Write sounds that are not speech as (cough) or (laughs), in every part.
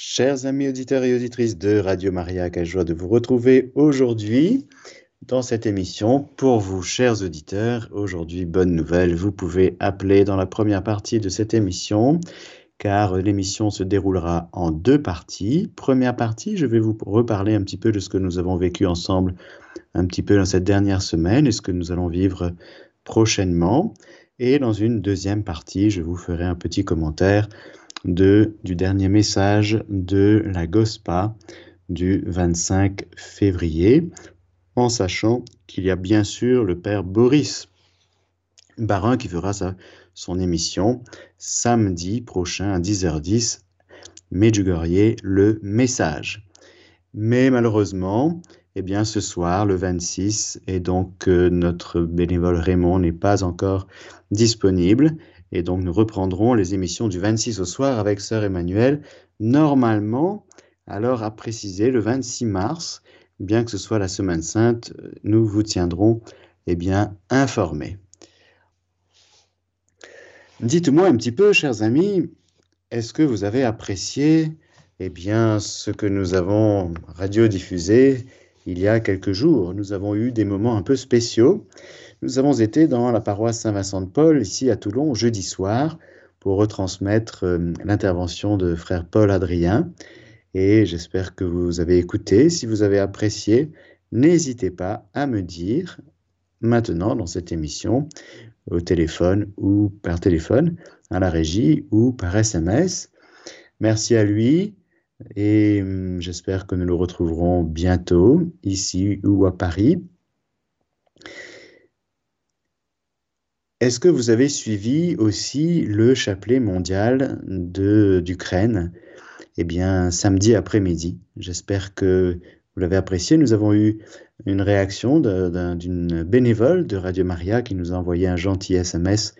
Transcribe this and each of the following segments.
Chers amis auditeurs et auditrices de Radio Maria, quelle joie de vous retrouver aujourd'hui dans cette émission. Pour vous, chers auditeurs, aujourd'hui, bonne nouvelle, vous pouvez appeler dans la première partie de cette émission, car l'émission se déroulera en deux parties. Première partie, je vais vous reparler un petit peu de ce que nous avons vécu ensemble un petit peu dans cette dernière semaine et ce que nous allons vivre prochainement. Et dans une deuxième partie, je vous ferai un petit commentaire du dernier message de la GOSPA du 25 février, en sachant qu'il y a bien sûr le père Boris Barin qui fera sa, son émission samedi prochain à 10h10, Medjugorje, le message. Mais malheureusement, eh bien, ce soir, le 26, et donc euh, notre bénévole Raymond n'est pas encore disponible. Et donc, nous reprendrons les émissions du 26 au soir avec Sœur Emmanuel. Normalement, alors à préciser, le 26 mars, bien que ce soit la Semaine Sainte, nous vous tiendrons eh bien, informés. Dites-moi un petit peu, chers amis, est-ce que vous avez apprécié eh bien, ce que nous avons radiodiffusé il y a quelques jours Nous avons eu des moments un peu spéciaux. Nous avons été dans la paroisse Saint-Vincent de Paul, ici à Toulon, jeudi soir, pour retransmettre euh, l'intervention de frère Paul Adrien. Et j'espère que vous avez écouté. Si vous avez apprécié, n'hésitez pas à me dire maintenant dans cette émission, au téléphone ou par téléphone, à la régie ou par SMS. Merci à lui et hum, j'espère que nous le retrouverons bientôt ici ou à Paris. Est-ce que vous avez suivi aussi le chapelet mondial d'Ukraine? Eh bien, samedi après-midi. J'espère que vous l'avez apprécié. Nous avons eu une réaction d'une bénévole de Radio Maria qui nous a envoyé un gentil SMS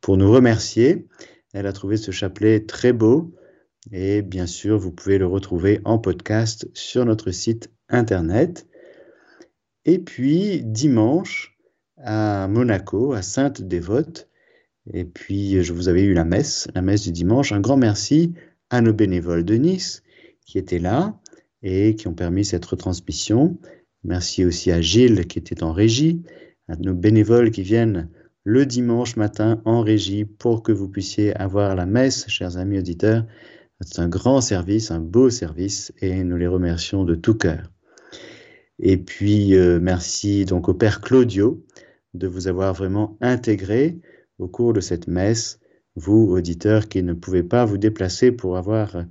pour nous remercier. Elle a trouvé ce chapelet très beau et bien sûr, vous pouvez le retrouver en podcast sur notre site internet. Et puis, dimanche, à Monaco, à Sainte-Dévote. Et puis, je vous avais eu la messe, la messe du dimanche. Un grand merci à nos bénévoles de Nice qui étaient là et qui ont permis cette retransmission. Merci aussi à Gilles qui était en régie, à nos bénévoles qui viennent le dimanche matin en régie pour que vous puissiez avoir la messe, chers amis auditeurs. C'est un grand service, un beau service et nous les remercions de tout cœur. Et puis, euh, merci donc au Père Claudio de vous avoir vraiment intégré au cours de cette messe, vous, auditeurs qui ne pouvez pas vous déplacer pour avoir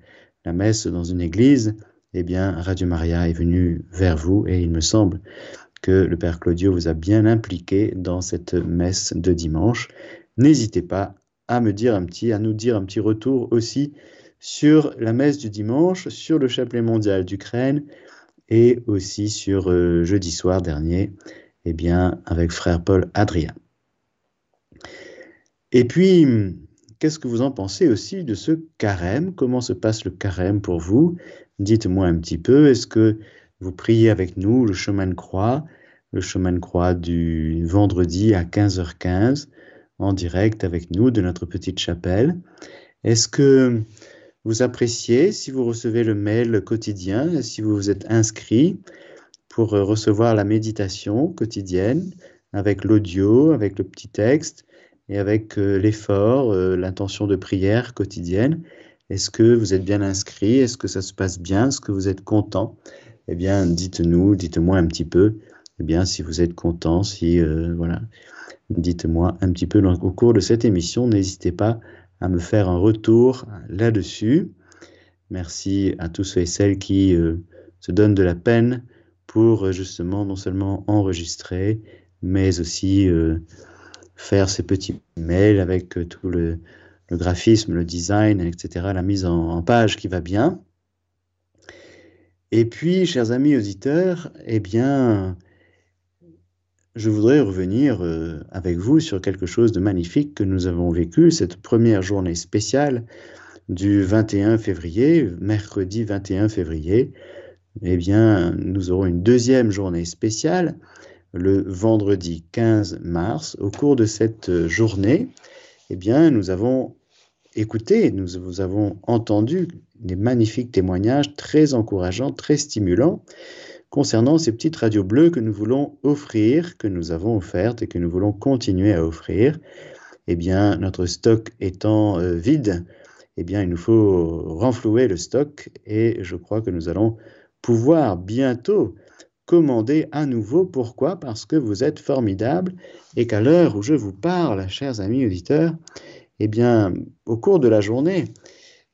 la messe dans une église, eh bien, Radio Maria est venu vers vous et il me semble que le Père Claudio vous a bien impliqué dans cette messe de dimanche. N'hésitez pas à me dire un petit, à nous dire un petit retour aussi sur la messe du dimanche, sur le chapelet mondial d'Ukraine et aussi sur euh, jeudi soir dernier eh bien, avec frère Paul Adrien. Et puis, qu'est-ce que vous en pensez aussi de ce carême? Comment se passe le carême pour vous? Dites-moi un petit peu. Est-ce que vous priez avec nous le chemin de croix, le chemin de croix du vendredi à 15h15 en direct avec nous de notre petite chapelle? Est-ce que vous appréciez si vous recevez le mail quotidien, si vous vous êtes inscrit pour euh, recevoir la méditation quotidienne avec l'audio, avec le petit texte et avec euh, l'effort, euh, l'intention de prière quotidienne. Est-ce que vous êtes bien inscrit? Est-ce que ça se passe bien? Est-ce que vous êtes content? Eh bien, dites-nous, dites-moi un petit peu. Eh bien, si vous êtes content, si voilà, dites-moi un petit peu au cours de cette émission. N'hésitez pas à me faire un retour là-dessus. Merci à tous ceux et celles qui se donnent de la peine pour euh, justement non seulement enregistrer, mais aussi euh, faire ces petits mails avec euh, tout le, graphisme, le design, etc., la mise en, page qui va bien. Et puis, chers amis auditeurs, eh bien, je voudrais revenir avec vous sur quelque chose de magnifique que nous avons vécu cette première journée spéciale du 21 février, mercredi 21 février, eh bien, nous aurons une deuxième journée spéciale le vendredi 15 mars. Au cours de cette journée, eh bien, nous avons écouté, nous avons entendu des magnifiques témoignages très encourageants, très stimulants concernant ces petites radios bleues que nous voulons offrir, que nous avons offertes et que nous voulons continuer à offrir. Eh bien, notre stock étant euh, vide, eh bien, il nous faut renflouer le stock et je crois que nous allons pouvoir bientôt commander à nouveau. Pourquoi? Parce que vous êtes formidables et qu'à l'heure où je vous parle, chers amis auditeurs, eh bien, au cours de la journée,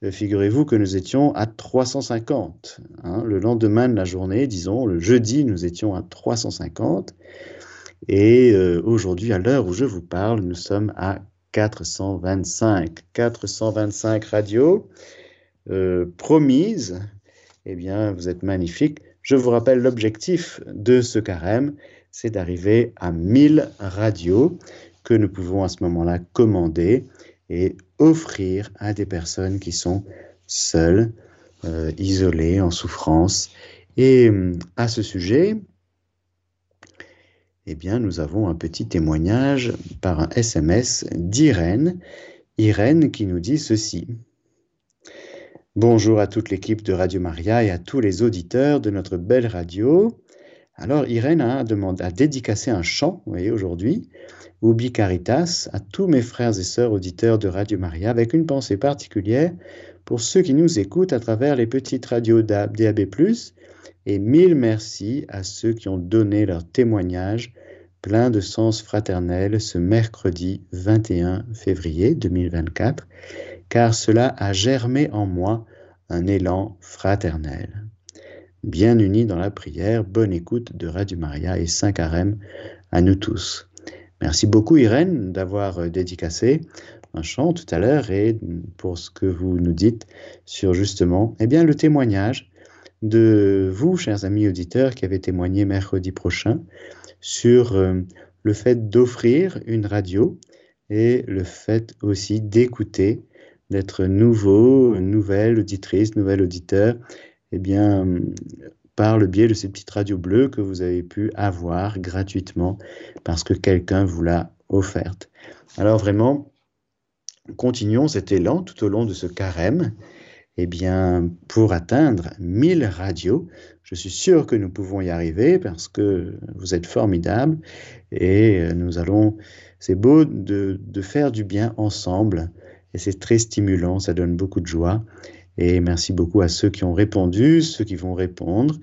figurez-vous que nous étions à 350. Hein. le lendemain de la journée, disons, le jeudi, nous étions à 350. Et euh, aujourd'hui, à l'heure où je vous parle, nous sommes à 425. 425 radios euh, promises. Eh bien, vous êtes magnifiques. Je vous rappelle l'objectif de ce carême, c'est d'arriver à 1000 radios que nous pouvons à ce moment-là commander et offrir à des personnes qui sont seules, euh, isolées, en souffrance. Et à ce sujet, eh bien, nous avons un petit témoignage par un SMS d'Irène. Irène qui nous dit ceci. Bonjour à toute l'équipe de Radio Maria et à tous les auditeurs de notre belle radio. Alors, Irène a, demandé, a dédicacé un chant, vous voyez, aujourd'hui, Ubi Caritas, à tous mes frères et sœurs auditeurs de Radio Maria, avec une pensée particulière pour ceux qui nous écoutent à travers les petites radios DAB, et mille merci à ceux qui ont donné leur témoignage plein de sens fraternel ce mercredi 21 février 2024, car cela a germé en moi un élan fraternel. Bien unis dans la prière, bonne écoute de Radio Maria et Saint Carême à nous tous. Merci beaucoup Irène d'avoir dédicacé un chant tout à l'heure et pour ce que vous nous dites sur justement eh bien, le témoignage de vous, chers amis auditeurs, qui avez témoigné mercredi prochain sur euh, le fait d'offrir une radio et le fait aussi d'écouter, d'être nouveau, nouvelle auditrice, nouvel auditeur, eh bien, par le biais de ces petites radios bleues que vous avez pu avoir gratuitement parce que quelqu'un vous l'a offerte. Alors vraiment, continuons cet élan tout au long de ce carême eh bien, pour atteindre 1000 radios, je suis sûr que nous pouvons y arriver parce que vous êtes formidables et euh, nous allons, c'est beau de, de, faire du bien ensemble et c'est très stimulant, ça donne beaucoup de joie. Et merci beaucoup à ceux qui ont répondu, ceux qui vont répondre,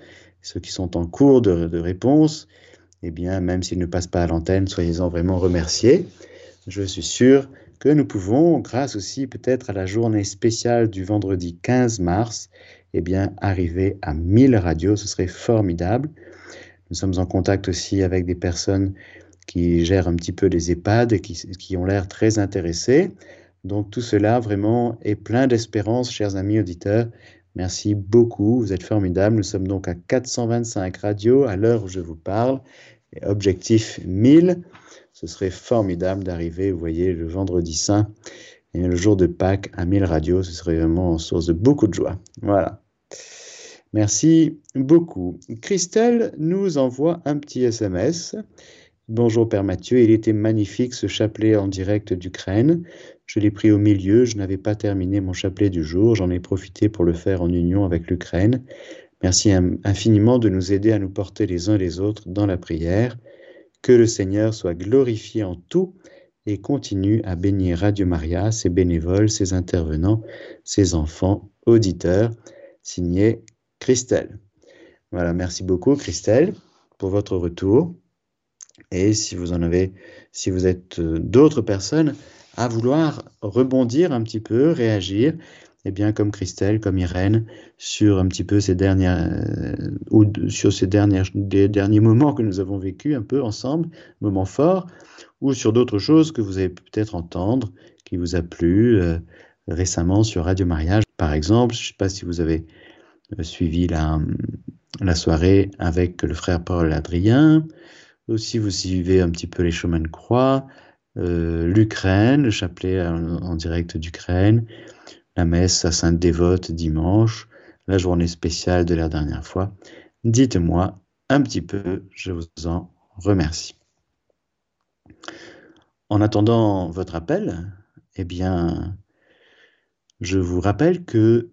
ceux qui sont en cours de, réponse. Eh bien, même s'ils ne passent pas à l'antenne, soyez-en vraiment remerciés. Je suis sûr que nous pouvons, grâce aussi peut-être à la journée spéciale du vendredi 15 mars, eh bien, arriver à 1000 radios. Ce serait formidable. Nous sommes en contact aussi avec des personnes qui gèrent un petit peu les EHPAD et qui, qui ont l'air très intéressées. Donc tout cela vraiment est plein d'espérance, chers amis auditeurs. Merci beaucoup, vous êtes formidables. Nous sommes donc à 425 radios à l'heure où je vous parle. Objectif 1000. Ce serait formidable d'arriver, vous voyez, le vendredi saint et le jour de Pâques à 1000 radios. Ce serait vraiment source de beaucoup de joie. Voilà. Merci beaucoup. Christelle nous envoie un petit SMS. Bonjour Père Mathieu, il était magnifique ce chapelet en direct d'Ukraine. Je l'ai pris au milieu, je n'avais pas terminé mon chapelet du jour, j'en ai profité pour le faire en union avec l'Ukraine. Merci infiniment de nous aider à nous porter les uns les autres dans la prière. Que le Seigneur soit glorifié en tout et continue à bénir Radio Maria, ses bénévoles, ses intervenants, ses enfants, auditeurs. Signé Christelle. Voilà, merci beaucoup Christelle pour votre retour. Et si vous en avez, si vous êtes euh, d'autres personnes à vouloir rebondir un petit peu, réagir, eh bien, comme Christelle, comme Irène, sur un petit peu ces dernières, euh, ou sur ces dernières, des derniers moments que nous avons vécus un peu ensemble, moments forts, ou sur d'autres choses que vous avez peut-être entendre, qui vous a plu euh, récemment sur Radio Mariage. Par exemple, je ne sais pas si vous avez euh, suivi la, la soirée avec le frère Paul Adrien, ou si vous suivez un petit peu les chemins de croix, l'Ukraine, le chapelet en, direct d'Ukraine, la messe à Sainte Dévote dimanche, la journée spéciale de la dernière fois. Dites-moi un petit peu, je vous en remercie. En attendant votre appel, eh bien, je vous rappelle que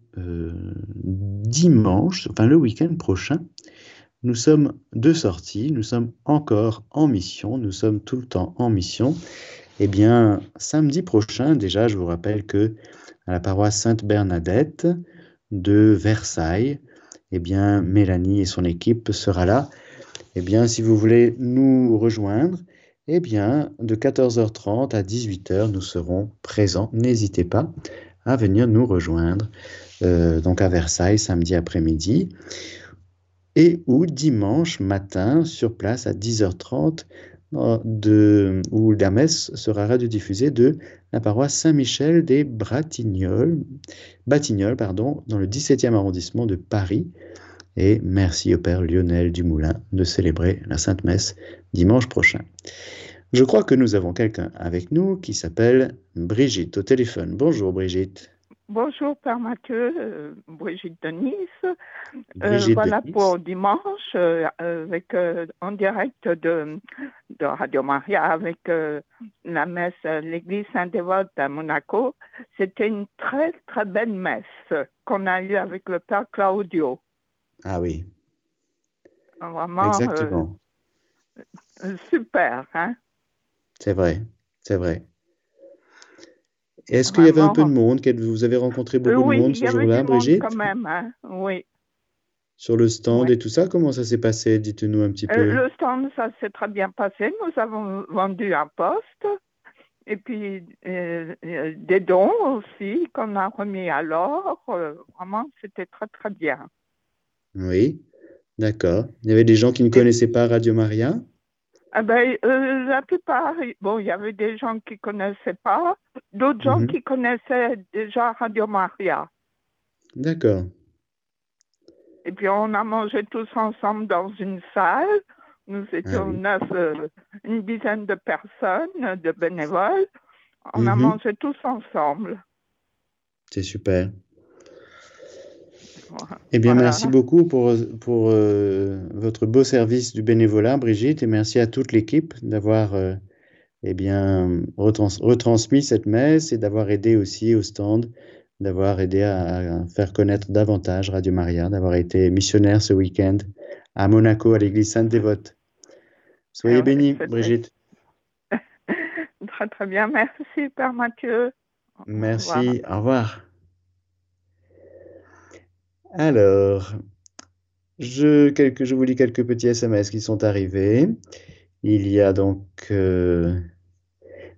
dimanche, enfin le week-end prochain, nous sommes de sortie, nous sommes encore en mission, nous sommes tout le temps en mission. Eh bien, samedi prochain, déjà, je vous rappelle que à la paroisse Sainte-Bernadette de Versailles, eh bien, Mélanie et son équipe sera là. Eh bien, si vous voulez nous rejoindre, eh bien, de 14h30 à 18h, nous serons présents. N'hésitez pas à venir nous rejoindre, euh, donc à Versailles, samedi après-midi et ou dimanche matin sur place à 10h30 de, où la messe sera radiodiffusée de la paroisse Saint-Michel des Bratignolles, Batignolles pardon, dans le 17e arrondissement de Paris. Et merci au Père Lionel Dumoulin de célébrer la Sainte Messe dimanche prochain. Je crois que nous avons quelqu'un avec nous qui s'appelle Brigitte au téléphone. Bonjour Brigitte. Bonjour Père Mathieu, euh, Brigitte Denis. Euh, voilà pour dimanche euh, avec en direct de, de, Radio Maria avec la messe l'église Saint-Dévote à Monaco. C'était une très très belle messe qu'on a eue avec le Père Claudio. Ah oui. Vraiment. Exactement. super, hein? C'est vrai, c'est vrai. Est-ce qu'il y avait un peu de monde? Vous avez rencontré beaucoup de monde ce jour-là, Brigitte? quand même, hein. oui. Sur le stand et tout ça, comment ça s'est passé? Dites-nous un petit euh, peu. le stand, ça s'est très bien passé. Nous avons vendu un poste et puis euh, euh, des dons aussi qu'on a remis alors. vraiment, c'était très, très bien. Oui, d'accord. Il y avait des gens qui ne connaissaient pas Radio Maria? Ah ben, euh, la plupart, bon, il y avait des gens qui ne connaissaient pas, d'autres gens mhm. qui connaissaient déjà Radio Maria. D'accord. Et puis on a mangé tous ensemble dans une salle. Nous étions ah neuf, euh, une dizaine de personnes, de bénévoles. On a mhm. mangé tous ensemble. C'est super. Eh bien, merci beaucoup pour, pour euh, votre beau service du bénévolat, Brigitte, et merci à toute l'équipe d'avoir euh, eh bien, retransmis cette messe et d'avoir aidé aussi au stand, d'avoir aidé à, faire connaître davantage Radio Maria, d'avoir été missionnaire ce week-end à Monaco, à l'église Sainte-Dévote. Soyez ah bénis, Brigitte. (laughs) très, très bien. Merci, Père Mathieu. Merci. Au revoir. Alors, je, vous lis quelques petits SMS qui sont arrivés. Il y a donc euh,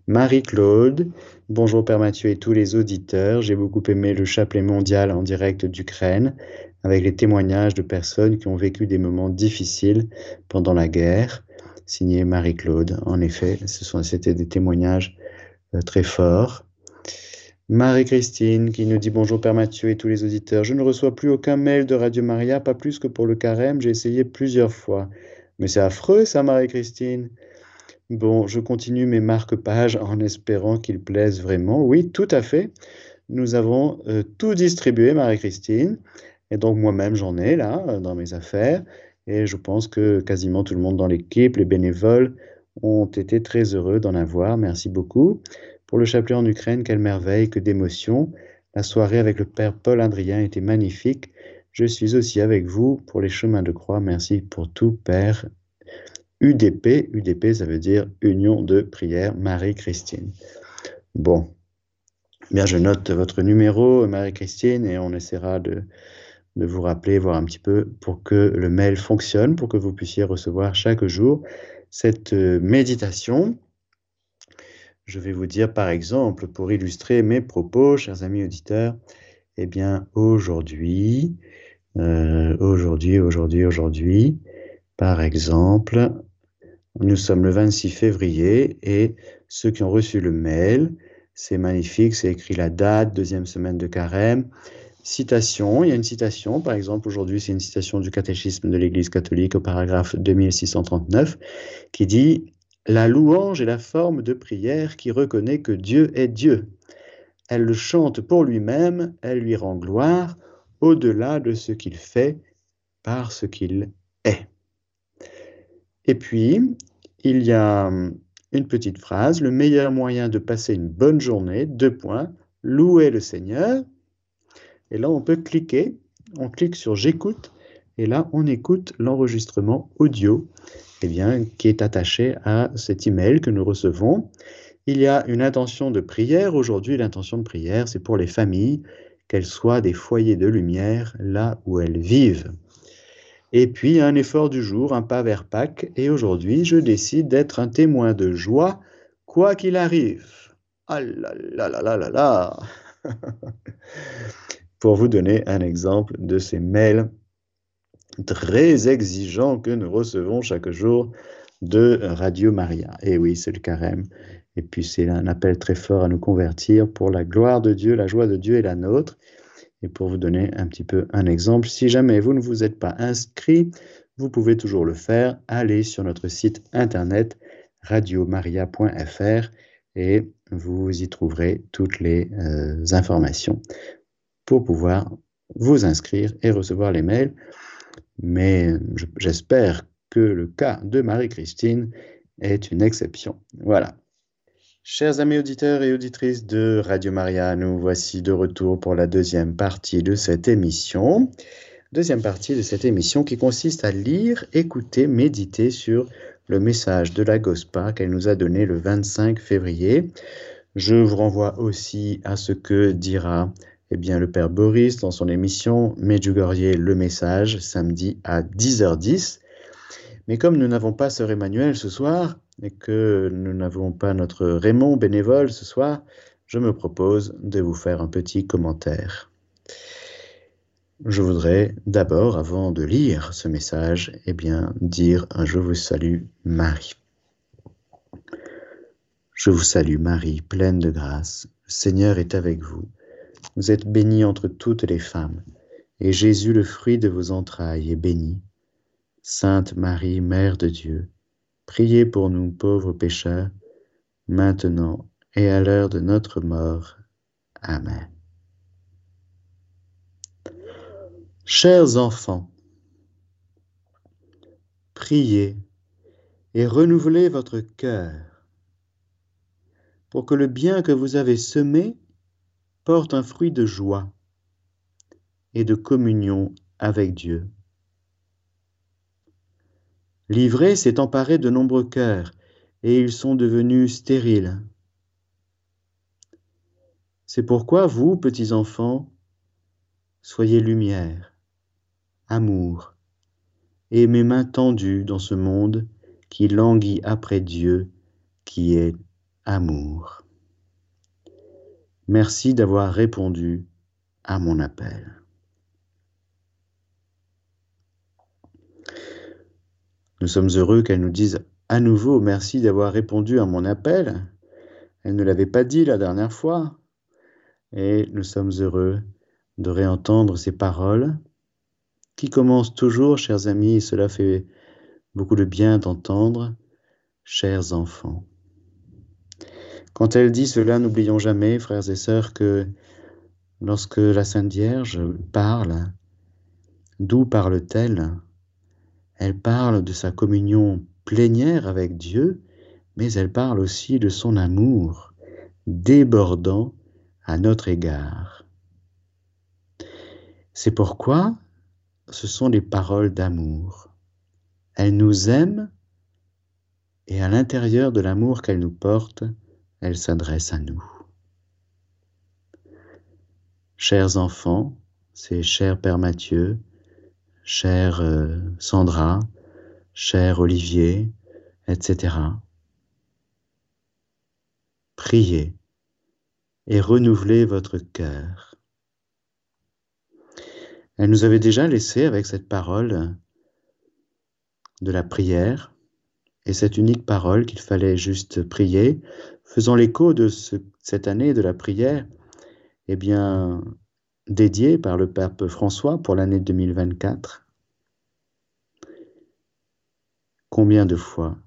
Marie-Claude. Bonjour Père Mathieu et tous les auditeurs. J'ai beaucoup aimé le chapelet mondial en direct d'Ukraine avec les témoignages de personnes qui ont vécu des moments difficiles pendant la guerre. Signé Marie-Claude. En effet, c'était des témoignages euh, très forts. Marie-Christine qui nous dit bonjour Père Mathieu et tous les auditeurs. Je ne reçois plus aucun mail de Radio Maria, pas plus que pour le carême. J'ai essayé plusieurs fois. Mais c'est affreux ça, Marie-Christine. Bon, je continue mes marque-pages en espérant qu'ils plaisent vraiment. Oui, tout à fait. Nous avons euh, tout distribué, Marie-Christine. Et donc moi-même, j'en ai là, euh, dans mes affaires. Et je pense que quasiment tout le monde dans l'équipe, les bénévoles, ont été très heureux d'en avoir. Merci beaucoup. Pour le chapelet en Ukraine, quelle merveille, que d'émotions. La soirée avec le Père Paul Adrien était magnifique. Je suis aussi avec vous pour les chemins de croix. Merci pour tout, Père. UDP, UDP, ça veut dire Union de prière Marie-Christine. Bon, bien, je note votre numéro, Marie-Christine, et on essaiera de, de vous rappeler, voir un petit peu pour que le mail fonctionne, pour que vous puissiez recevoir chaque jour cette euh, méditation je vais vous dire par exemple, pour illustrer mes propos, chers amis auditeurs, eh bien aujourd'hui, euh, aujourd'hui, aujourd'hui, aujourd'hui, par exemple, nous sommes le 26 février et ceux qui ont reçu le mail, c'est magnifique, c'est écrit la date, deuxième semaine de carême. Citation, il y a une citation, par exemple aujourd'hui c'est une citation du catéchisme de l'Église catholique au paragraphe 2639 qui dit la louange est la forme de prière qui reconnaît que Dieu est Dieu. Elle le chante pour lui-même, elle lui rend gloire au-delà de ce qu'il fait par ce qu'il est. Et puis, il y a hum, une petite phrase, le meilleur moyen de passer une bonne journée, deux points, louer le Seigneur. Et là, on peut cliquer, on clique sur j'écoute, et là, on écoute l'enregistrement audio eh bien, qui est attaché à cet email que nous recevons. Il y a une intention de prière. Aujourd'hui, l'intention de prière, c'est pour les familles, qu'elles soient des foyers de lumière là où elles vivent. Et puis, un effort du jour, un pas vers Pâques. Et aujourd'hui, je décide d'être un témoin de joie, quoi qu'il arrive. Ah là là là là là (laughs) Pour vous donner un exemple de ces mails très exigeants que nous recevons chaque jour de Radio Maria. Et oui, c'est le carême. Et puis c'est un appel très fort à nous convertir pour la gloire de Dieu, la joie de Dieu et la nôtre. Et pour vous donner un petit peu un exemple, si jamais vous ne vous êtes pas inscrit, vous pouvez toujours le faire. Allez sur notre site internet radiomaria.fr et vous y trouverez toutes les euh, informations pour pouvoir vous inscrire et recevoir les mails. Mais j'espère que le cas de Marie-Christine est une exception. Voilà. Chers amis auditeurs et auditrices de Radio Maria, nous voici de retour pour la deuxième partie de cette émission. Deuxième partie de cette émission qui consiste à lire, écouter, méditer sur le message de la Gospa qu'elle nous a donné le 25 février. Je vous renvoie aussi à ce que dira eh bien, le Père Boris dans son émission Medjugorje le message samedi à 10h10. Mais comme nous n'avons pas Sœur Emmanuel ce soir, et que nous n'avons pas notre Raymond bénévole ce soir, je me propose de vous faire un petit commentaire. Je voudrais d'abord, avant de lire ce message, eh bien, dire un Je vous salue Marie. Je vous salue Marie, pleine de grâce, le Seigneur est avec vous. Vous êtes bénie entre toutes les femmes, et Jésus, le fruit de vos entrailles, est béni. Sainte Marie, Mère de Dieu, Priez pour nous pauvres pécheurs, maintenant et à l'heure de notre mort. Amen. Chers enfants, priez et renouvelez votre cœur pour que le bien que vous avez semé porte un fruit de joie et de communion avec Dieu. L'ivrée s'est emparée de nombreux cœurs, et ils sont devenus stériles. C'est pourquoi vous, petits enfants, soyez lumière, amour, et mes mains tendues dans ce monde qui languit après Dieu, qui est amour. Merci d'avoir répondu à mon appel. Nous sommes heureux qu'elle nous dise à nouveau merci d'avoir répondu à mon appel. Elle ne l'avait pas dit la dernière fois. Et nous sommes heureux de réentendre ces paroles qui commencent toujours, chers amis, cela fait beaucoup de bien d'entendre, chers enfants. Quand elle dit cela, n'oublions jamais, frères et sœurs, que lorsque la Sainte Vierge parle, d'où parle-t-elle? Elle parle de sa communion plénière avec Dieu, mais elle parle aussi de son amour débordant à notre égard. C'est pourquoi ce sont des paroles d'amour. Elle nous aime et à l'intérieur de l'amour qu'elle nous porte, elle s'adresse à nous. Chers enfants, c'est cher Père Mathieu, cher euh, Sandra, cher Olivier, etc. Priez et renouvelez votre cœur. Elle nous avait déjà laissé avec cette parole de la prière et cette unique parole qu'il fallait juste prier, faisant l'écho de cette année de la prière, eh bien, dédié par le pape François pour l'année 2024. Combien de fois,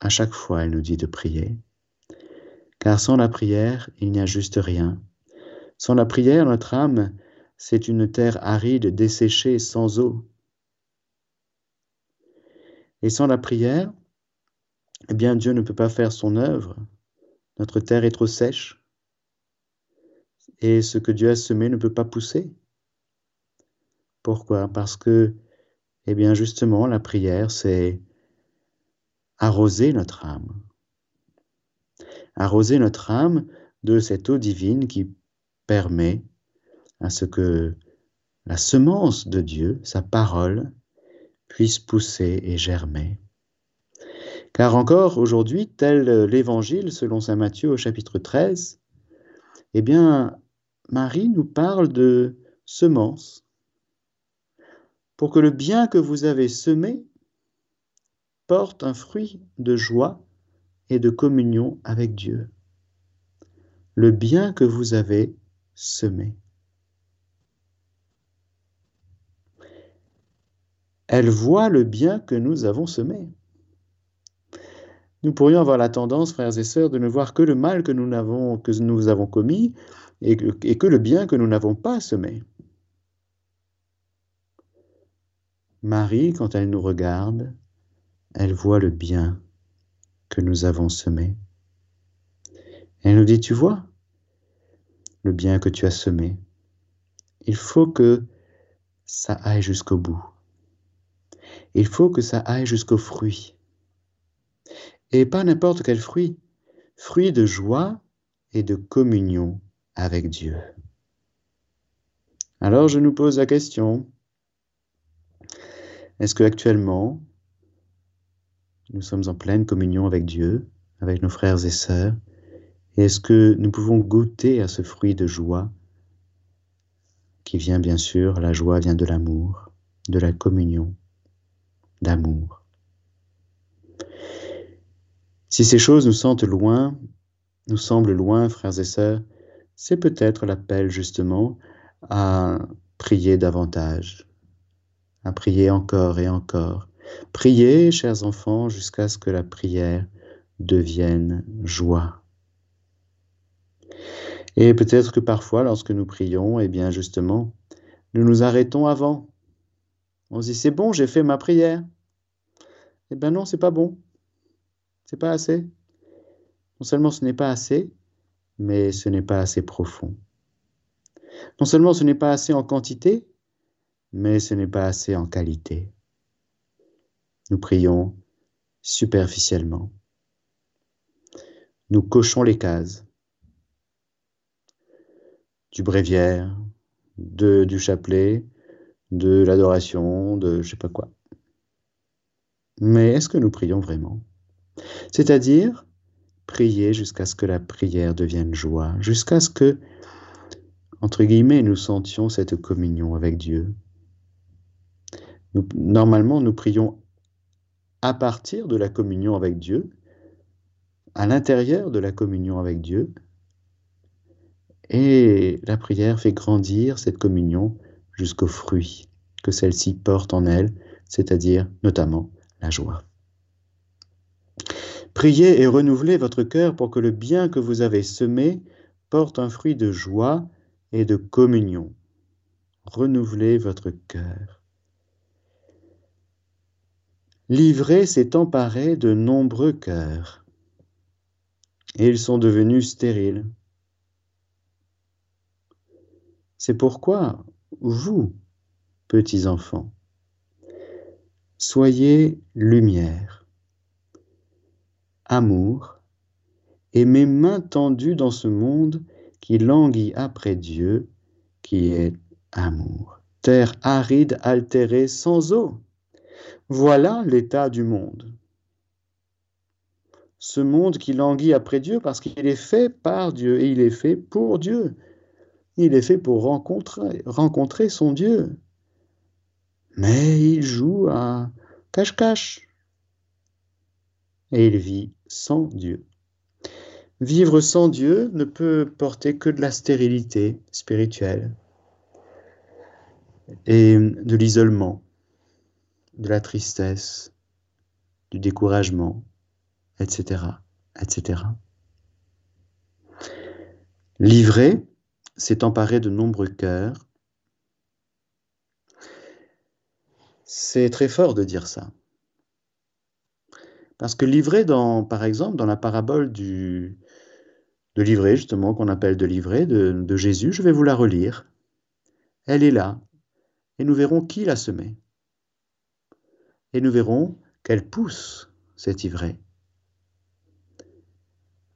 à chaque fois, elle nous dit de prier? Car sans la prière, il n'y a juste rien. Sans la prière, notre âme, c'est une terre aride, desséchée, sans eau. Et sans la prière, eh bien, Dieu ne peut pas faire son œuvre. Notre terre est trop sèche et ce que Dieu a semé ne peut pas pousser. Pourquoi? Parce que, eh bien, justement, la prière, c'est arroser notre âme. Arroser notre âme de cette eau divine qui permet à ce que la semence de Dieu, sa parole, puisse pousser et germer. Car encore aujourd'hui, tel l'évangile selon saint Matthieu au chapitre 13, eh bien, Marie nous parle de semence pour que le bien que vous avez semé porte un fruit de joie et de communion avec Dieu. Le bien que vous avez semé. Elle voit le bien que nous avons semé. Nous pourrions avoir la tendance, frères et sœurs, de ne voir que le mal que nous avons, commis et que le bien que nous n'avons pas semé. Marie, quand elle nous regarde, elle voit le bien que nous avons semé. Elle nous dit, tu vois, le bien que tu as semé, il faut que ça aille jusqu'au bout. Il faut que ça aille jusqu'au fruit. Et pas n'importe quel fruit, fruit de joie et de communion avec Dieu. Alors je nous pose la question, est-ce que actuellement nous sommes en pleine communion avec Dieu, avec nos frères et sœurs, et est-ce que nous pouvons goûter à ce fruit de joie qui vient bien sûr, la joie vient de l'amour, de la communion, d'amour? Si ces choses nous sentent loin, nous semblent loin, frères et sœurs, c'est peut-être l'appel justement à prier davantage, à prier encore et encore. Priez, chers enfants, jusqu'à ce que la prière devienne joie. Et peut-être que parfois, lorsque nous prions, eh bien justement, nous nous arrêtons avant. On se dit, c'est bon, j'ai fait ma prière. Eh bien non, c'est pas bon. C'est pas assez? Non seulement ce n'est pas assez, mais ce n'est pas assez profond. Non seulement ce n'est pas assez en quantité, mais ce n'est pas assez en qualité. Nous prions superficiellement. Nous cochons les cases du bréviaire, de, du chapelet, de l'adoration, de je sais pas quoi. Mais est-ce que nous prions vraiment? C'est-à-dire prier jusqu'à ce que la prière devienne joie, jusqu'à ce que, entre guillemets, nous sentions cette communion avec Dieu. normalement, nous prions à partir de la communion avec Dieu, à l'intérieur de la communion avec Dieu, et la prière fait grandir cette communion jusqu'au fruit que celle-ci porte en elle, c'est-à-dire notamment la joie. Priez et renouvelez votre cœur pour que le bien que vous avez semé porte un fruit de joie et de communion. Renouvelez votre cœur. Livré s'est emparé de nombreux cœurs, et ils sont devenus stériles. C'est pourquoi vous, petits enfants, soyez lumière, amour, et mes mains tendues dans ce monde qui languit après Dieu, qui est amour. Terre aride, altérée, sans eau. Voilà l'état du monde. Ce monde qui languit après Dieu parce qu'il est fait par Dieu et il est fait pour Dieu. Il est fait pour rencontrer, son Dieu. Mais il joue à cache-cache. Et il vit sans Dieu. Vivre sans Dieu ne peut porter que de la stérilité spirituelle et de l'isolement, de la tristesse, du découragement, etc., etc. Livré, s'est emparé de nombreux cœurs. C'est très fort de dire ça. Parce que livré dans, par exemple, dans la parabole du, de livret, justement, qu'on appelle de livret, de, Jésus, je vais vous la relire. Elle est là. et nous verrons qui l'a semé. Et nous verrons qu'elle pousse cette ivrée.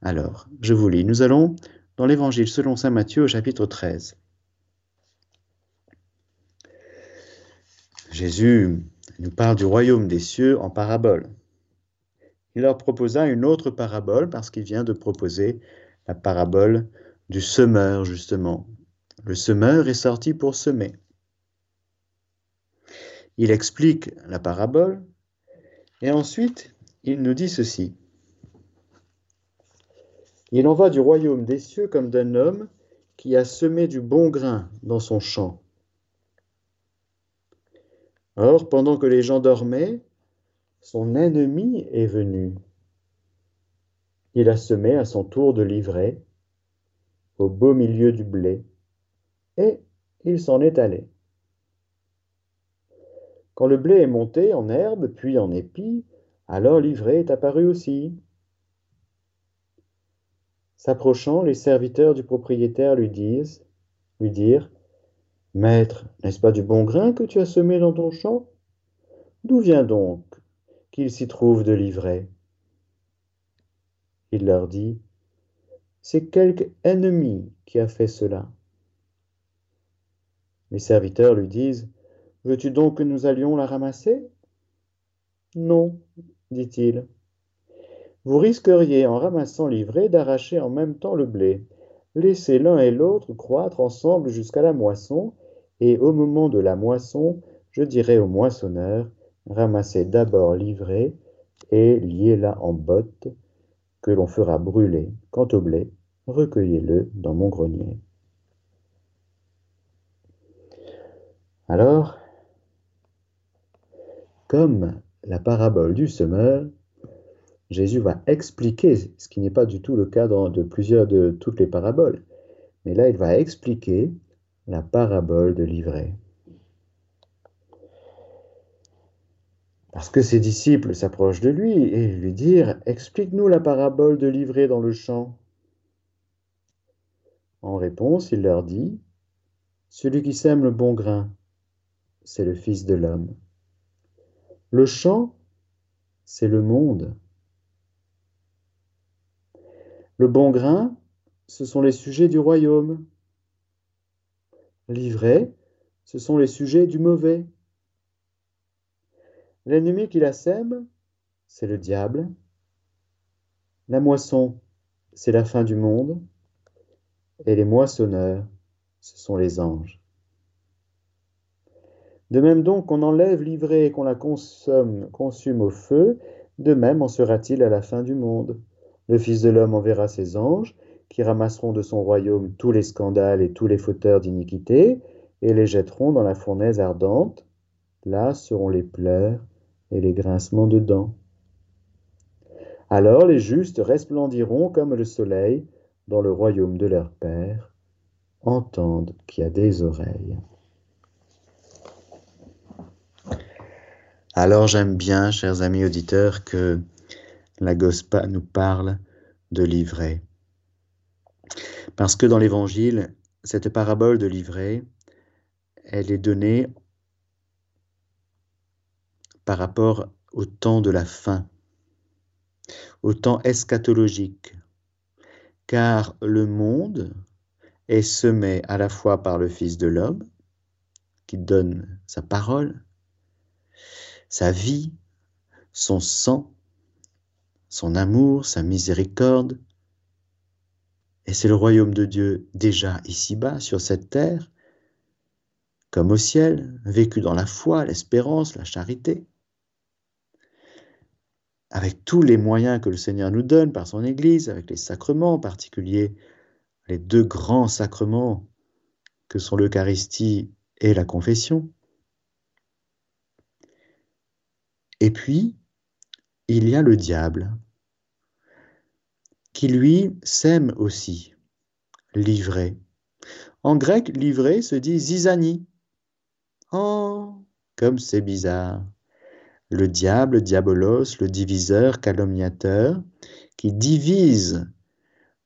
Alors, je vous lis, nous allons dans l'Évangile selon Saint Matthieu au chapitre 13. Jésus nous parle du royaume des cieux en parabole. Il leur proposa une autre parabole parce qu'il vient de proposer la parabole du semeur, justement. Le semeur est sorti pour semer. Il explique la parabole et ensuite il nous dit ceci. Il en va du royaume des cieux comme d'un homme qui a semé du bon grain dans son champ. Or, pendant que les gens dormaient, son ennemi est venu. Il a semé à son tour de l'ivraie au beau milieu du blé, et il s'en est allé. Quand le blé est monté en herbe, puis en épi, alors l'ivraie est apparue aussi. S'approchant, les serviteurs du propriétaire lui disent, lui dirent, Maître, n'est-ce pas du bon grain que tu as semé dans ton champ? D'où vient donc qu'il s'y trouve de l'ivraie Il leur dit, c'est quelque ennemi qui a fait cela. Les serviteurs lui disent, Veux-tu donc que nous allions la ramasser Non, dit-il. Vous risqueriez, en ramassant l'ivraie, d'arracher en même temps le blé. Laissez l'un et l'autre croître ensemble jusqu'à la moisson, et au moment de la moisson, je dirai au moissonneur, ramassez d'abord l'ivraie et liez-la en bottes, que l'on fera brûler. Quant au blé, recueillez-le dans mon grenier. Alors, comme la parabole du semeur, Jésus va expliquer, ce qui n'est pas du tout le cas de plusieurs de toutes les paraboles, mais là il va expliquer la parabole de l'ivraie. Parce que ses disciples s'approchent de lui et lui disent Explique-nous la parabole de l'ivraie dans le champ. En réponse, il leur dit Celui qui sème le bon grain, c'est le Fils de l'homme. Le champ, c'est le monde. Le bon grain, ce sont les sujets du royaume. L'ivraie, ce sont les sujets du mauvais. L'ennemi qui la sème, c'est le diable. La moisson, c'est la fin du monde. Et les moissonneurs, ce sont les anges. De même donc qu'on enlève l'ivraie et qu'on la consomme, consume au feu, de même en sera-t-il à la fin du monde. Le Fils de l'homme enverra ses anges, qui ramasseront de son royaume tous les scandales et tous les fauteurs d'iniquité, et les jetteront dans la fournaise ardente. Là seront les pleurs et les grincements de dents. Alors les justes resplendiront comme le soleil dans le royaume de leur Père. Entendent qui a des oreilles. Alors j'aime bien, chers amis auditeurs, que la Gospa nous parle de l'ivraie. Parce que dans l'Évangile, cette parabole de l'ivraie, elle est donnée par rapport au temps de la fin, au temps eschatologique, car le monde est semé à la fois par le Fils de l'homme, qui donne sa parole, sa vie, son sang, son amour, sa miséricorde, et c'est le royaume de Dieu déjà ici-bas, sur cette terre, comme au ciel, vécu dans la foi, l'espérance, la charité avec tous les moyens que le Seigneur nous donne par son Église, avec les sacrements en particulier, les deux grands sacrements que sont l'Eucharistie et la confession. Et puis, il y a le diable, qui lui sème aussi, livré. En grec, livré se dit zizani. Oh, comme c'est bizarre le diable, diabolos, le diviseur, calomniateur, qui divise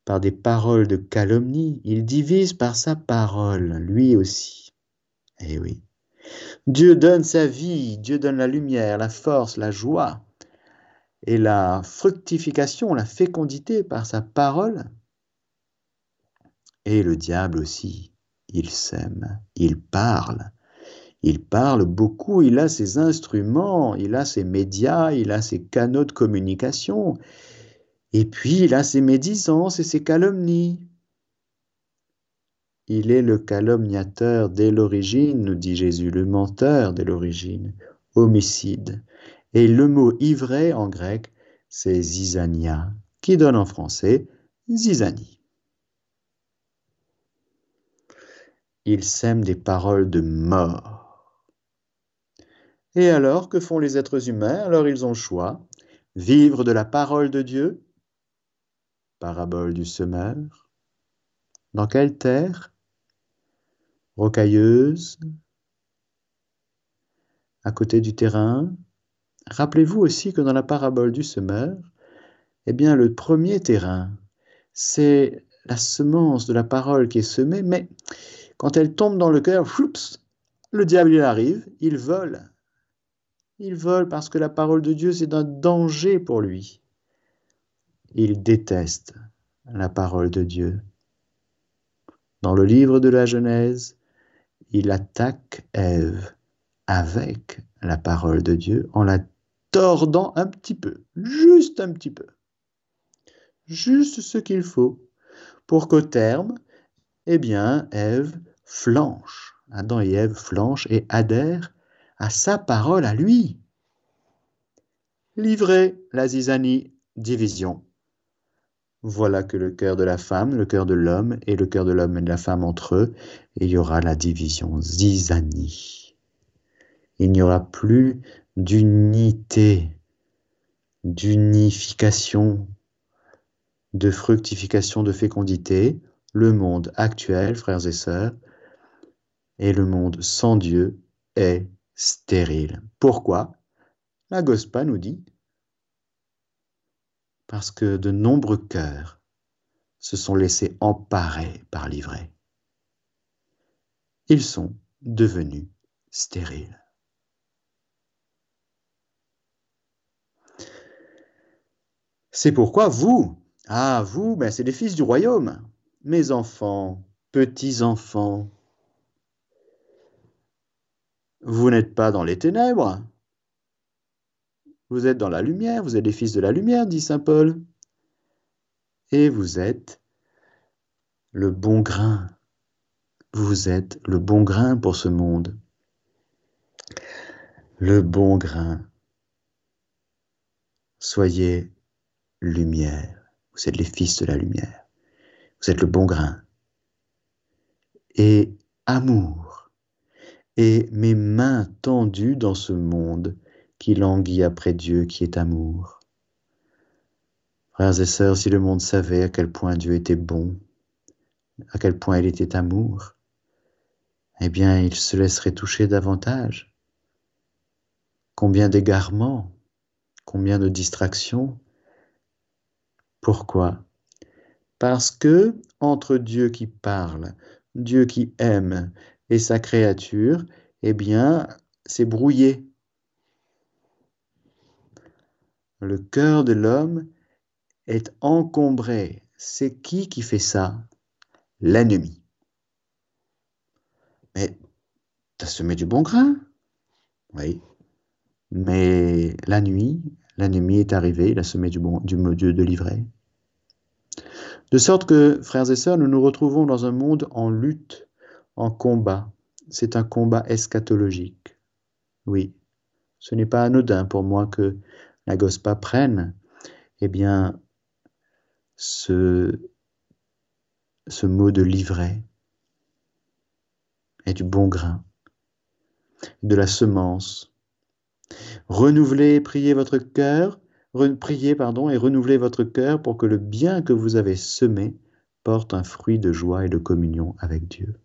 par des paroles de calomnie, il divise par sa parole, lui aussi. Eh oui, Dieu donne sa vie, Dieu donne la lumière, la force, la joie et la fructification, la fécondité par sa parole. Et le diable aussi, il sème, il parle. Il parle beaucoup, il a ses instruments, il a ses médias, il a ses canaux de communication. Et puis il a ses médisances et ses calomnies. Il est le calomniateur dès l'origine, nous dit Jésus, le menteur dès l'origine, homicide. Et le mot ivraie en grec, c'est zizania, qui donne en français zizanie. Il sème des paroles de mort. Et alors, que font les êtres humains? Alors ils ont le choix. Vivre de la parole de Dieu, parabole du semeur. Dans quelle terre? Rocailleuse, à côté du terrain. Rappelez-vous aussi que dans la parabole du semeur, eh bien, le premier terrain, c'est la semence de la parole qui est semée, mais quand elle tombe dans le cœur, le diable arrive, il vole. Il vole parce que la parole de Dieu, c'est un danger pour lui. Il déteste la parole de Dieu. Dans le livre de la Genèse, il attaque Ève avec la parole de Dieu en la tordant un petit peu, juste un petit peu, juste ce qu'il faut pour qu'au terme, eh bien, Ève flanche, Adam et Ève flanchent et adhèrent à sa parole à lui. Livrer la zizanie, division. Voilà que le cœur de la femme, le cœur de l'homme et le cœur de l'homme et de la femme entre eux, il y aura la division zizanie. Il n'y aura plus d'unité, d'unification, de fructification, de fécondité. Le monde actuel, frères et sœurs, et le monde sans Dieu est stérile. Pourquoi? La Gospa nous dit parce que de nombreux cœurs se sont laissés emparer par l'ivraie. Ils sont devenus stériles. C'est pourquoi vous, ah vous, ben c'est les fils du royaume, mes enfants, petits-enfants, vous n'êtes pas dans les ténèbres, vous êtes dans la lumière, vous êtes les fils de la lumière, dit Saint Paul. Et vous êtes le bon grain. Vous êtes le bon grain pour ce monde. Le bon grain. Soyez lumière. Vous êtes les fils de la lumière. Vous êtes le bon grain. Et amour. Et mes mains tendues dans ce monde qui languit après Dieu qui est amour. Frères et sœurs, si le monde savait à quel point Dieu était bon, à quel point il était amour, eh bien, il se laisserait toucher davantage. Combien d'égarements, combien de distractions. Pourquoi? Parce que entre Dieu qui parle, Dieu qui aime et sa créature, eh bien, c'est brouillé. le cœur de l'homme est encombré. C'est qui qui fait ça? L'ennemi. Mais tu as semé du bon grain Oui. Mais la nuit, l'ennemi est arrivé, il a semé du bon du Dieu de livret. De sorte que, frères et sœurs, nous nous retrouvons dans un monde en lutte, en combat. C'est un combat eschatologique. Oui, ce n'est pas anodin pour moi que la Gospa prenne, eh bien, ce, mot de livret est du bon grain, de la semence. Renouvelez, priez votre cœur, priez pardon, et votre cœur pour que le bien que vous avez semé porte un fruit de joie et de communion avec Dieu.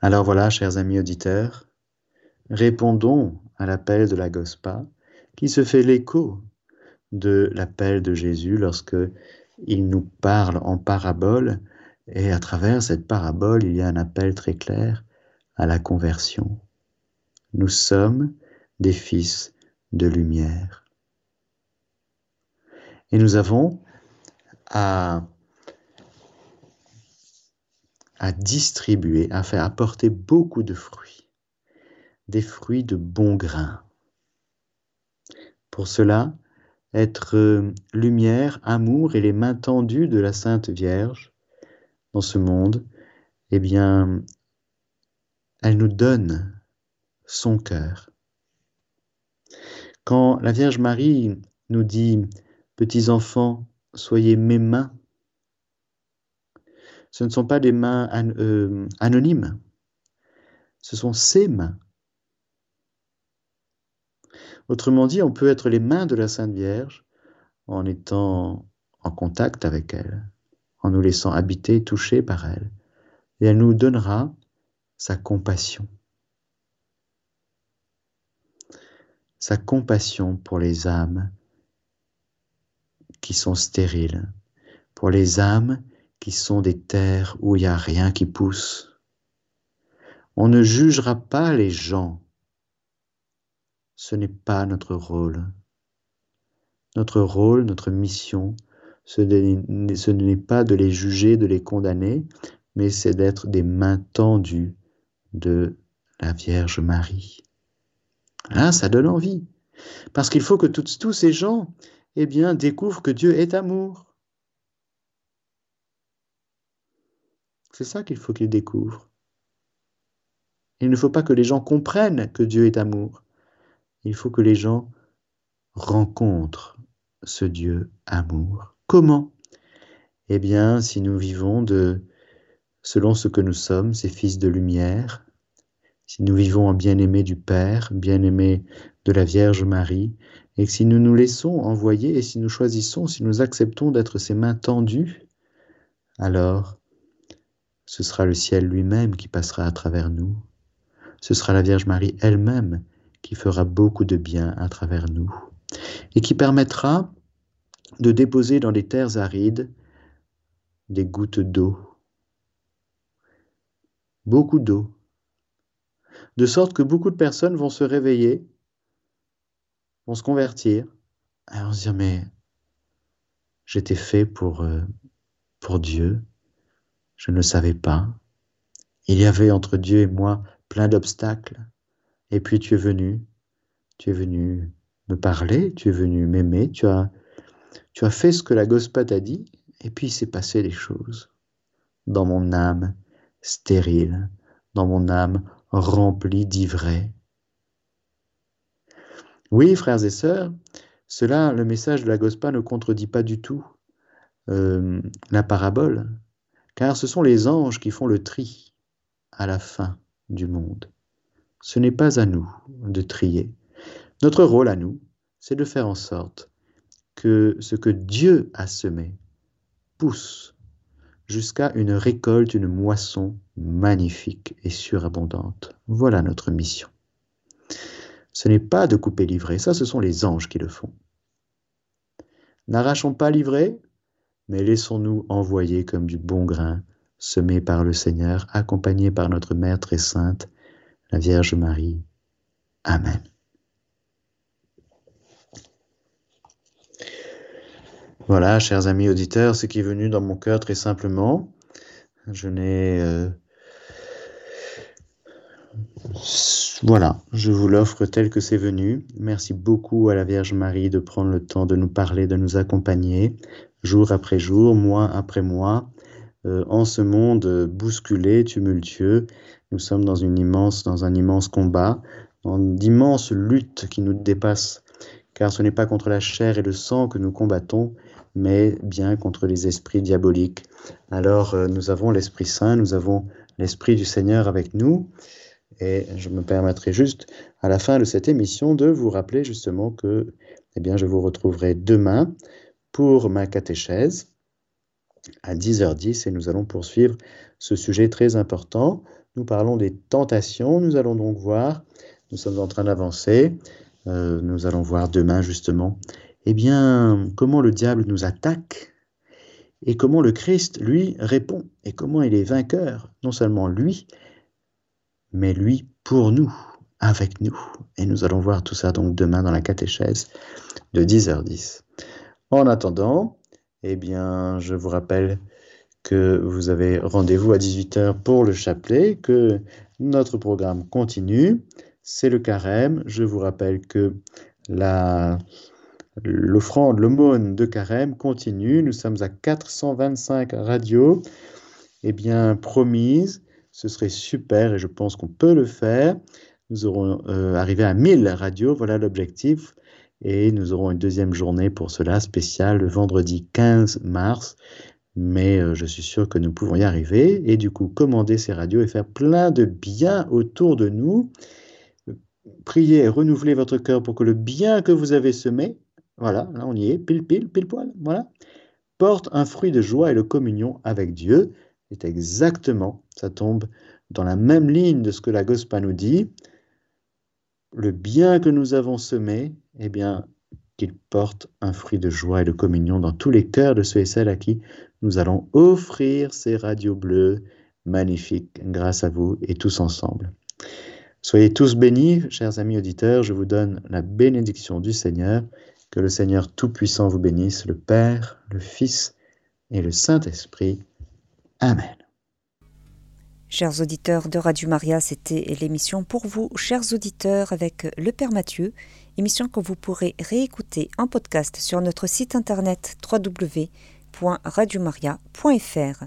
Alors voilà, chers amis auditeurs, répondons à l'appel de la Gospa, qui se fait l'écho de l'appel de Jésus lorsque il nous parle en parabole, et à travers cette parabole, il y a un appel très clair, à la conversion. Nous sommes des fils de lumière. Et nous avons à, à distribuer, à faire apporter beaucoup de fruits, des fruits de bon grain. Pour cela, être euh, lumière, amour et les mains tendues de la Sainte Vierge dans ce monde, eh bien, elle nous donne son cœur. Quand la Vierge Marie nous dit, petits enfants, soyez mes mains, ce ne sont pas des mains euh, anonymes, ce sont ses mains. Autrement dit, on peut être les mains de la Sainte Vierge en étant en contact avec elle, en nous laissant habiter, toucher par elle. Et elle nous donnera sa compassion. Sa compassion pour les âmes qui sont stériles, pour les âmes qui sont des terres où il n'y a rien qui pousse. On ne jugera pas les gens ce n'est pas notre rôle. Notre rôle, notre mission, ce n'est pas de les juger, de les condamner, mais c'est d'être des mains tendues de la Vierge Marie. Là, ça donne envie. Parce qu'il faut que tous, tous ces gens eh bien, découvrent que Dieu est amour. C'est ça qu'il faut qu'ils découvrent. Il ne faut pas que les gens comprennent que Dieu est amour. Il faut que les gens rencontrent ce Dieu amour. Comment? Eh bien, si nous vivons de selon ce que nous sommes, ces fils de lumière, si nous vivons en bien-aimé du Père, bien-aimé de la Vierge Marie, et si nous nous laissons envoyer et si nous choisissons, si nous acceptons d'être ses mains tendues, alors ce sera le ciel lui-même qui passera à travers nous. Ce sera la Vierge Marie elle-même qui fera beaucoup de bien à travers nous et qui permettra de déposer dans les terres arides des gouttes d'eau, beaucoup d'eau, de sorte que beaucoup de personnes vont se réveiller, vont se convertir, et vont se dire mais j'étais fait pour, euh, pour Dieu, je ne savais pas, il y avait entre Dieu et moi plein d'obstacles, et puis tu es venu, tu es venu me parler, tu es venu m'aimer, tu as, tu as fait ce que la Gospa t'a dit, et puis il s'est passé des choses dans mon âme stérile, dans mon âme remplie d'ivrée. Oui, frères et sœurs, cela, le message de la Gospa ne contredit pas du tout euh, la parabole, car ce sont les anges qui font le tri à la fin du monde. Ce n'est pas à nous de trier. Notre rôle à nous, c'est de faire en sorte que ce que Dieu a semé pousse jusqu'à une récolte, une moisson magnifique et surabondante. Voilà notre mission. Ce n'est pas de couper l'ivraie, ça ce sont les anges qui le font. N'arrachons pas l'ivraie, mais laissons-nous envoyer comme du bon grain, semé par le Seigneur, accompagné par notre Mère très sainte, la Vierge Marie. Amen. Voilà, chers amis auditeurs, ce qui est venu dans mon cœur très simplement. Je n'ai... Euh, voilà, je vous l'offre tel que c'est venu. Merci beaucoup à la Vierge Marie de prendre le temps de nous parler, de nous accompagner, jour après jour, mois après mois, euh, en ce monde bousculé, tumultueux, nous sommes dans, un immense combat, dans d'immenses luttes qui nous dépassent, car ce n'est pas contre la chair et le sang que nous combattons, mais bien contre les esprits diaboliques. Alors euh, nous avons l'Esprit Saint, nous avons l'Esprit du Seigneur avec nous, et je me permettrai juste à la fin de cette émission de vous rappeler justement que eh bien, je vous retrouverai demain pour ma catéchèse à 10h10 et nous allons poursuivre ce sujet très important. Nous parlons des tentations. Nous allons donc voir, nous sommes en train d'avancer, euh, nous allons voir demain justement, eh bien, comment le diable nous attaque et comment le Christ, lui, répond et comment il est vainqueur, non seulement lui, mais lui pour nous, avec nous. Et nous allons voir tout ça donc demain dans la catéchèse de 10h10. En attendant, eh bien, je vous rappelle que vous avez rendez-vous à 18h pour le chapelet, que notre programme continue. C'est le carême. Je vous rappelle que l'offrande, l'aumône de carême continue. Nous sommes à 425 radios. Eh bien, promise, ce serait super et je pense qu'on peut le faire. Nous aurons euh, arrivé à 1000 radios, voilà l'objectif. Et nous aurons une deuxième journée pour cela, spéciale, le vendredi 15 mars. Mais euh, je suis sûr que nous pouvons y arriver. Et du coup, commander ces radios et faire plein de bien autour de nous. Priez et renouvelez votre cœur pour que le bien que vous avez semé, voilà, là on y est, pile, pile, pile poil, voilà, porte un fruit de joie et de communion avec Dieu. C'est exactement, ça tombe dans la même ligne de ce que la Gospa nous dit. Le bien que nous avons semé, eh bien, qu'il porte un fruit de joie et de communion dans tous les cœurs de ceux et celles à qui nous allons offrir ces radios bleues magnifiques grâce à vous et tous ensemble. Soyez tous bénis, chers amis auditeurs, je vous donne la bénédiction du Seigneur. Que le Seigneur Tout-Puissant vous bénisse, le Père, le Fils et le Saint-Esprit. Amen. Chers auditeurs de Radio Maria, c'était l'émission pour vous, chers auditeurs, avec le Père Mathieu, émission que vous pourrez réécouter en podcast sur notre site internet www.radiomaria.fr.